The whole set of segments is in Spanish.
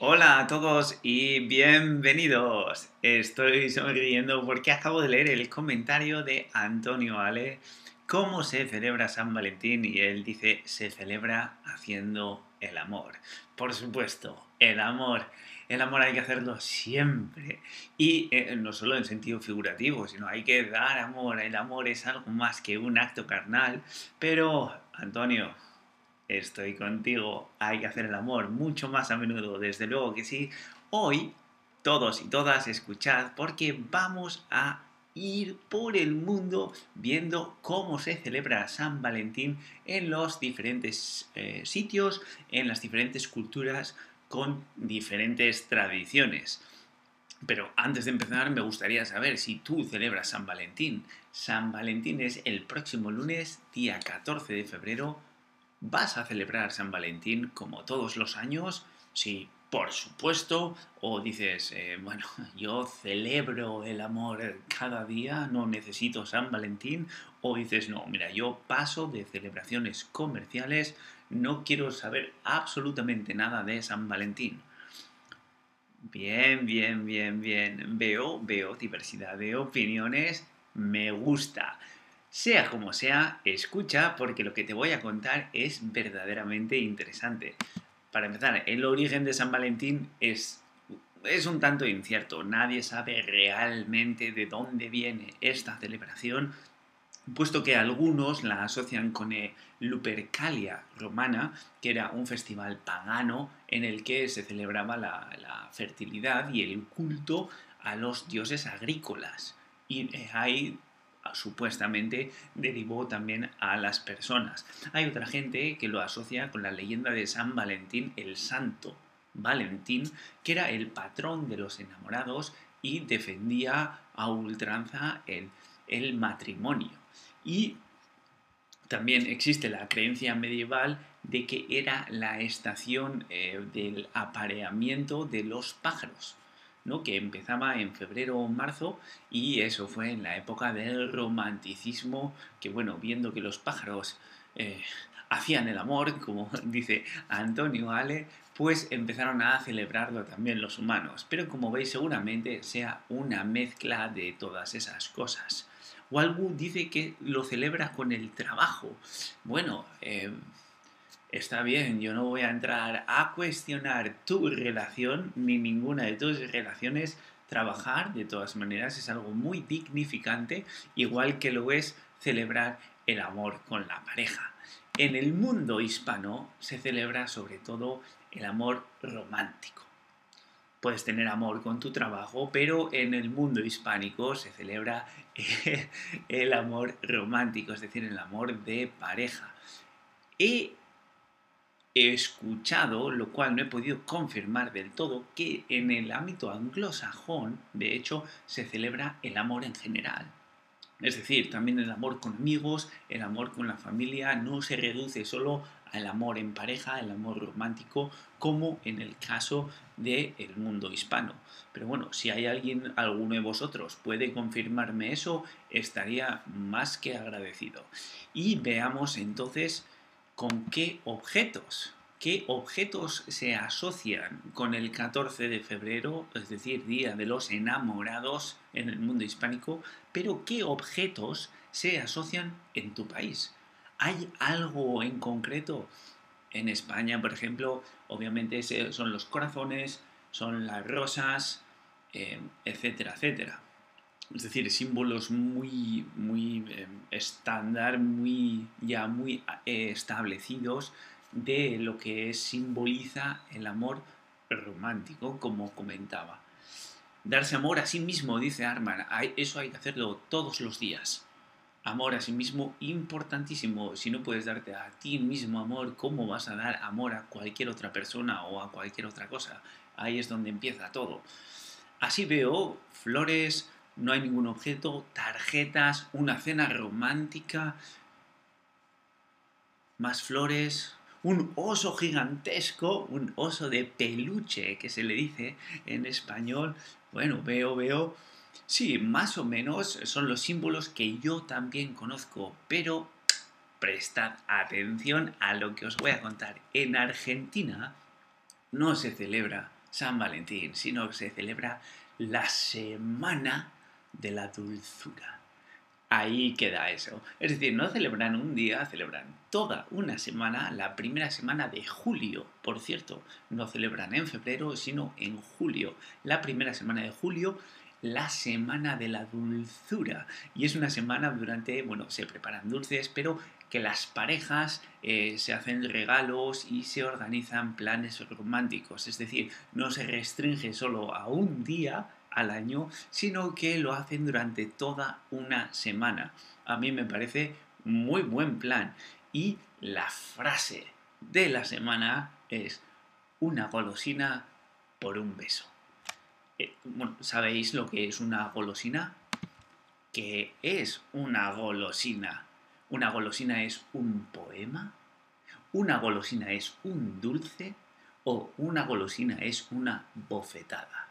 Hola a todos y bienvenidos. Estoy sonriendo porque acabo de leer el comentario de Antonio Ale, cómo se celebra San Valentín y él dice se celebra haciendo el amor. Por supuesto, el amor. El amor hay que hacerlo siempre. Y eh, no solo en sentido figurativo, sino hay que dar amor. El amor es algo más que un acto carnal. Pero, Antonio, estoy contigo. Hay que hacer el amor mucho más a menudo, desde luego que sí. Hoy, todos y todas, escuchad porque vamos a ir por el mundo viendo cómo se celebra San Valentín en los diferentes eh, sitios, en las diferentes culturas con diferentes tradiciones. Pero antes de empezar me gustaría saber si tú celebras San Valentín. San Valentín es el próximo lunes, día 14 de febrero. ¿Vas a celebrar San Valentín como todos los años? Sí, por supuesto. O dices, eh, bueno, yo celebro el amor cada día, no necesito San Valentín. O dices, no, mira, yo paso de celebraciones comerciales no quiero saber absolutamente nada de San Valentín. Bien, bien, bien, bien. Veo, veo diversidad de opiniones. Me gusta. Sea como sea, escucha porque lo que te voy a contar es verdaderamente interesante. Para empezar, el origen de San Valentín es, es un tanto incierto. Nadie sabe realmente de dónde viene esta celebración puesto que algunos la asocian con Lupercalia romana, que era un festival pagano en el que se celebraba la, fertilidad y el culto a los dioses agrícolas. Y eh, ahí supuestamente derivó también a las personas. Hay otra gente que lo asocia con la leyenda de San Valentín el Santo. Valentín, que era el patrón de los enamorados y defendía a ultranza el matrimonio. Y también existe la creencia medieval de que era la estación eh, del apareamiento de los pájaros, ¿no? que empezaba en febrero o marzo y eso fue en la época del romanticismo, que bueno, viendo que los pájaros eh, hacían el amor, como dice Antonio Ale, pues empezaron a celebrarlo también los humanos. Pero como veis seguramente sea una mezcla de todas esas cosas. Walbu dice que lo celebra con el trabajo. Bueno, eh, está bien, yo no voy a entrar a cuestionar tu relación ni ninguna de tus relaciones. Trabajar, de todas maneras, es algo muy dignificante, igual que lo es celebrar el amor con la pareja. En el mundo hispano se celebra sobre todo el amor romántico. Puedes tener amor con tu trabajo, pero en el mundo hispánico se celebra el amor romántico, es decir, el amor de pareja. He escuchado, lo cual no he podido confirmar del todo, que en el ámbito anglosajón, de hecho, se celebra el amor en general. Es decir, también el amor con amigos, el amor con la familia, no se reduce solo al amor en pareja, el amor romántico, como en el caso del mundo hispano. Pero bueno, si hay alguien, alguno de vosotros puede confirmarme eso, estaría más que agradecido. Y veamos entonces con qué objetos, qué objetos se asocian con el 14 de febrero, es decir, Día de los Enamorados en el mundo hispánico, pero qué objetos se asocian en tu país. ¿Hay algo en concreto? En España, por ejemplo, obviamente son los corazones, son las rosas, eh, etcétera, etcétera. Es decir, símbolos muy, muy eh, estándar, muy, ya muy eh, establecidos de lo que simboliza el amor romántico, como comentaba. Darse amor a sí mismo, dice Arman, eso hay que hacerlo todos los días amor a sí mismo importantísimo. Si no puedes darte a ti mismo amor, ¿cómo vas a dar amor a cualquier otra persona o a cualquier otra cosa? Ahí es donde empieza todo. Así veo flores, no hay ningún objeto, tarjetas, una cena romántica, más flores, un oso gigantesco, un oso de peluche que se le dice en español. Bueno, veo, veo Sí, más o menos son los símbolos que yo también conozco, pero prestad atención a lo que os voy a contar. En Argentina no se celebra San Valentín, sino se celebra la semana de la dulzura. Ahí queda eso. Es decir, no celebran un día, celebran toda una semana, la primera semana de julio. Por cierto, no celebran en febrero, sino en julio. La primera semana de julio, la semana de la dulzura. Y es una semana durante, bueno, se preparan dulces, pero que las parejas eh, se hacen regalos y se organizan planes románticos. Es decir, no se restringe solo a un día, al año, sino que lo hacen durante toda una semana. A mí me parece muy buen plan. Y la frase de la semana es una golosina por un beso. Eh, ¿Sabéis lo que es una golosina? ¿Qué es una golosina? ¿Una golosina es un poema? ¿Una golosina es un dulce? ¿O una golosina es una bofetada?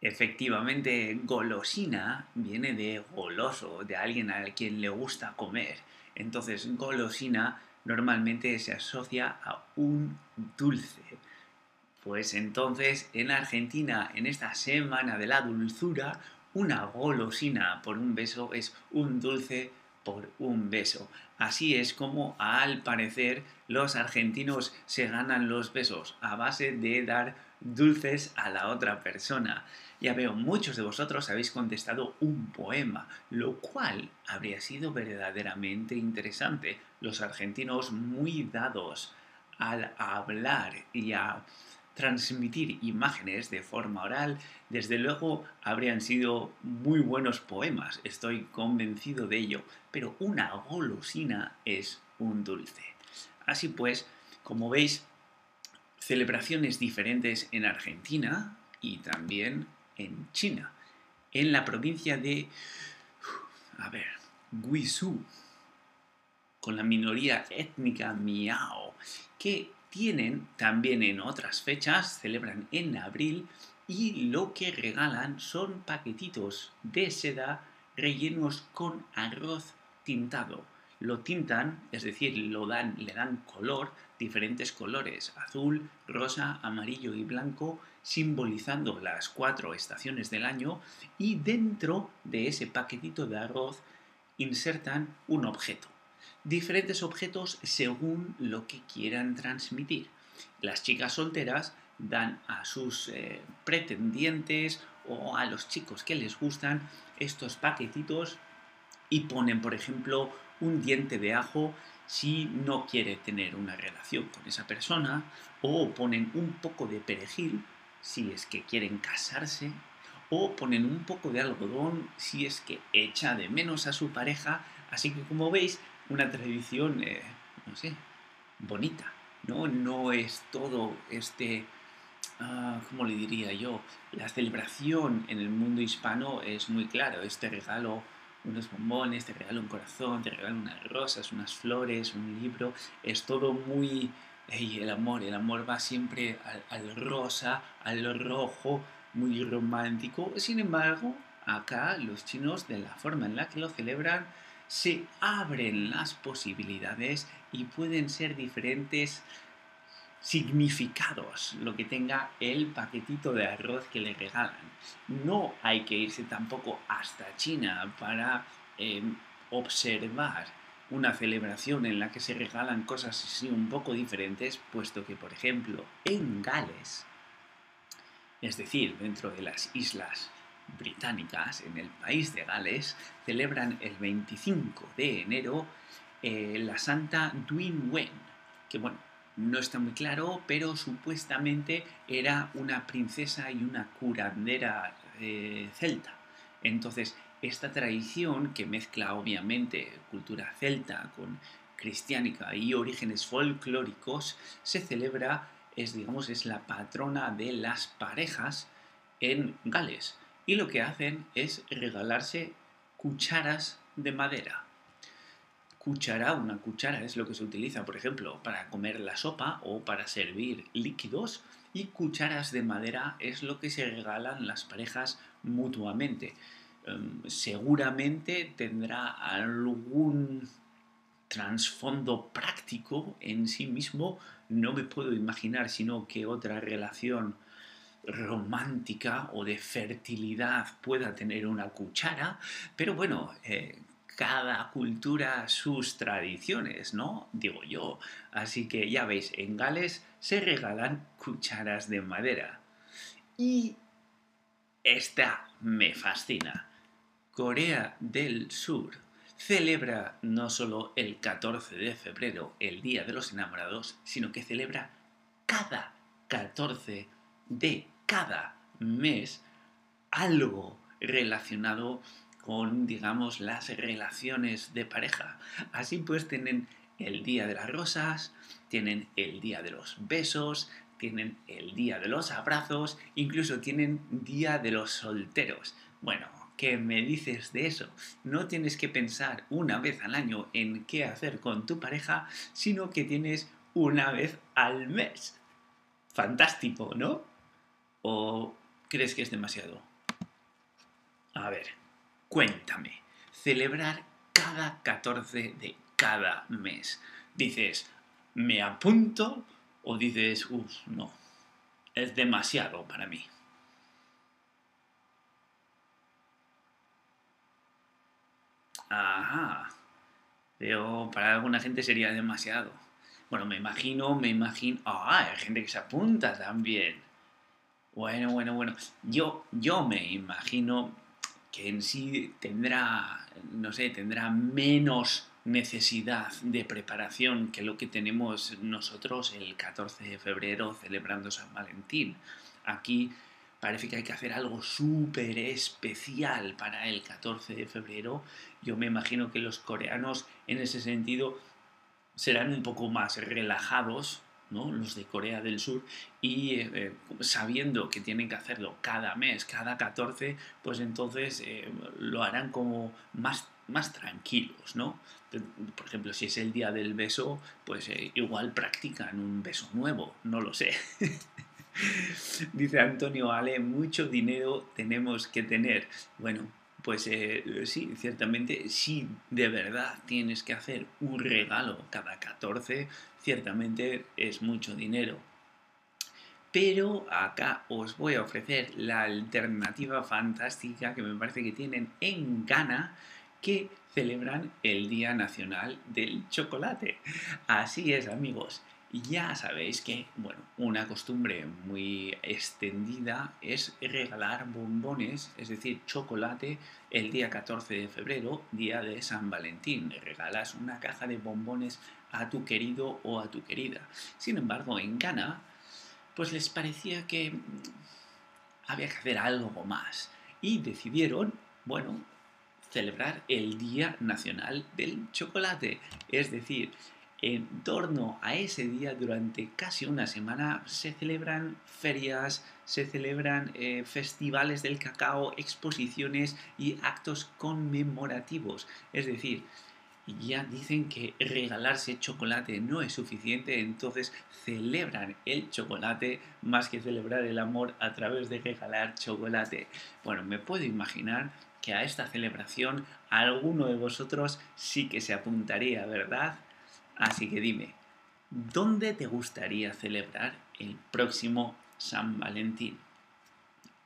Efectivamente, golosina viene de goloso, de alguien a quien le gusta comer. Entonces, golosina normalmente se asocia a un dulce. Pues entonces, en Argentina, en esta semana de la dulzura, una golosina por un beso es un dulce por un beso. Así es como, al parecer, los argentinos se ganan los besos a base de dar dulces a la otra persona. Ya veo, muchos de vosotros habéis contestado un poema, lo cual habría sido verdaderamente interesante. Los argentinos muy dados al hablar y a transmitir imágenes de forma oral, desde luego habrían sido muy buenos poemas, estoy convencido de ello, pero una golosina es un dulce. Así pues, como veis, celebraciones diferentes en Argentina y también en China, en la provincia de, a ver, Guizhou, con la minoría étnica Miao, que tienen también en otras fechas, celebran en abril, y lo que regalan son paquetitos de seda rellenos con arroz tintado. Lo tintan, es decir, lo dan, le dan color, diferentes colores, azul, rosa, amarillo y blanco, simbolizando las cuatro estaciones del año, y dentro de ese paquetito de arroz insertan un objeto. Diferentes objetos según lo que quieran transmitir. Las chicas solteras dan a sus eh, pretendientes o a los chicos que les gustan estos paquetitos y ponen, por ejemplo, un diente de ajo si no quiere tener una relación con esa persona o ponen un poco de perejil si es que quieren casarse o ponen un poco de algodón si es que echa de menos a su pareja. Así que como veis, una tradición, eh, no sé, bonita, ¿no? No es todo este, uh, ¿cómo le diría yo? La celebración en el mundo hispano es muy claro, este regalo unos bombones, te regalo un corazón, te regalo unas rosas, unas flores, un libro, es todo muy... el amor, el amor va siempre al, rosa, al rojo, muy romántico. Sin embargo, acá los chinos, de la forma en la que lo celebran, se abren las posibilidades y pueden ser diferentes significados lo que tenga el paquetito de arroz que le regalan. No hay que irse tampoco hasta China para em, observar una celebración en la que se regalan cosas así un poco diferentes, puesto que, por ejemplo, en Gales, es decir, dentro de las islas británicas, en el país de Gales, celebran el 25 de enero eh, la Santa Duin Wen, que bueno, no está muy claro, pero supuestamente era una princesa y una curandera eh, celta. Entonces, esta tradición que mezcla obviamente cultura celta con cristiánica y orígenes folclóricos se celebra, es digamos, es la patrona de las parejas en Gales. Y lo que hacen es regalarse cucharas de madera cuchara, una cuchara es lo que se utiliza, por ejemplo, para comer la sopa o para servir líquidos y cucharas de madera es lo que se regalan las parejas mutuamente. Em, seguramente tendrá algún trasfondo práctico en sí mismo, no me puedo imaginar sino que otra relación romántica o de fertilidad pueda tener una cuchara, pero bueno, eh, cada cultura sus tradiciones, ¿no? Digo yo. Así que ya veis, en Gales se regalan cucharas de madera. Y esta me fascina. Corea del Sur celebra no solo el 14 de febrero, el Día de los Enamorados, sino que celebra cada 14 de cada mes algo relacionado digamos, las relaciones de pareja. Así pues tienen el día de las rosas, tienen el día de los besos, tienen el día de los abrazos, incluso tienen día de los solteros. Bueno, ¿qué me dices de eso? No tienes que pensar una vez al año en qué hacer con tu pareja, sino que tienes una vez al mes. Fantástico, ¿no? ¿O crees que es demasiado? A ver, Cuéntame, celebrar cada 14 de cada mes. Dices, ¿me apunto? O dices, uff, no, es demasiado para mí. Ajá. Pero para alguna gente sería demasiado. Bueno, me imagino, me imagino. Ah, hay gente que se apunta también. Bueno, bueno, bueno. Yo, yo me imagino que en sí tendrá, no sé, tendrá menos necesidad de preparación que lo que tenemos nosotros el 14 de febrero celebrando San Valentín. Aquí parece que hay que hacer algo súper especial para el 14 de febrero. Yo me imagino que los coreanos en ese sentido serán un poco más relajados los de Corea del Sur, y eh, eh, sabiendo que tienen que hacerlo cada mes, cada 14, pues entonces eh, lo harán como más, más tranquilos, ¿no? Por ejemplo, si es el día del beso, pues igual practican un beso nuevo, no lo sé. Dice Antonio Ale, mucho dinero tenemos que tener. Bueno, pues sí, ciertamente, si de verdad tienes que hacer un regalo cada 14, ciertamente es mucho dinero. Pero acá os voy a ofrecer la alternativa fantástica que me parece que tienen en Ghana, que celebran el Día Nacional del Chocolate. Así es, amigos. Ya sabéis que, bueno, una costumbre muy extendida es regalar bombones, es decir, chocolate, el día 14 de febrero, día de San Valentín. Regalas una caja de bombones a tu querido o a tu querida. Sin embargo, en Ghana, pues les parecía que mm, había que hacer algo más y decidieron, bueno, celebrar el Día Nacional del Chocolate. Es decir, en torno a ese día, durante casi una semana, se celebran ferias, se celebran eh, festivales del cacao, exposiciones y actos conmemorativos. Es decir, ya dicen que regalarse chocolate no es suficiente, entonces celebran el chocolate más que celebrar el amor a través de regalar chocolate. Bueno, me puedo imaginar que a esta celebración alguno de vosotros sí que se apuntaría, ¿verdad? Así que dime, ¿dónde te gustaría celebrar el próximo San Valentín?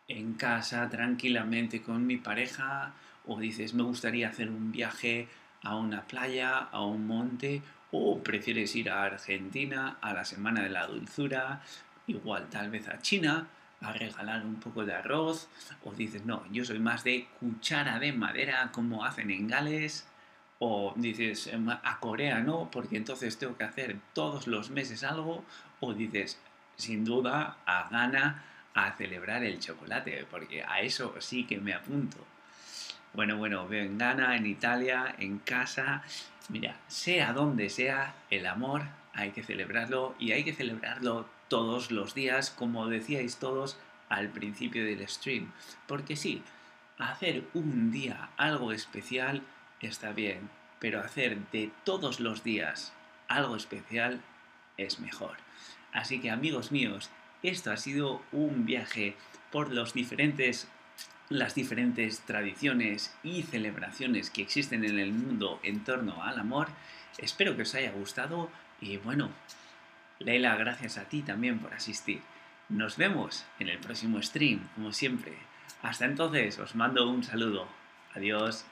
¿En casa, tranquilamente con mi pareja? ¿O dices, me gustaría hacer un viaje a una playa, a un monte, o prefieres ir a Argentina a la Semana de la Dulzura, igual tal vez a China, a regalar un poco de arroz, o dices, no, yo soy más de cuchara de madera como hacen en Gales, o dices, em, a Corea no, porque entonces tengo que hacer todos los meses algo, o dices, sin duda, a Ghana a celebrar el chocolate, porque a eso sí que me apunto. Bueno, bueno, veo en Ghana, en Italia, en casa. Mira, sea donde sea, el amor hay que celebrarlo y hay que celebrarlo todos los días, como decíais todos al principio del stream. Porque sí, hacer un día algo especial está bien, pero hacer de todos los días algo especial es mejor. Así que amigos míos, esto ha sido un viaje por los diferentes las diferentes tradiciones y celebraciones que existen en el mundo en torno al amor. Espero que os haya gustado y bueno, Leila, gracias a ti también por asistir. Nos vemos en el próximo stream, como siempre. Hasta entonces, os mando un saludo. Adiós.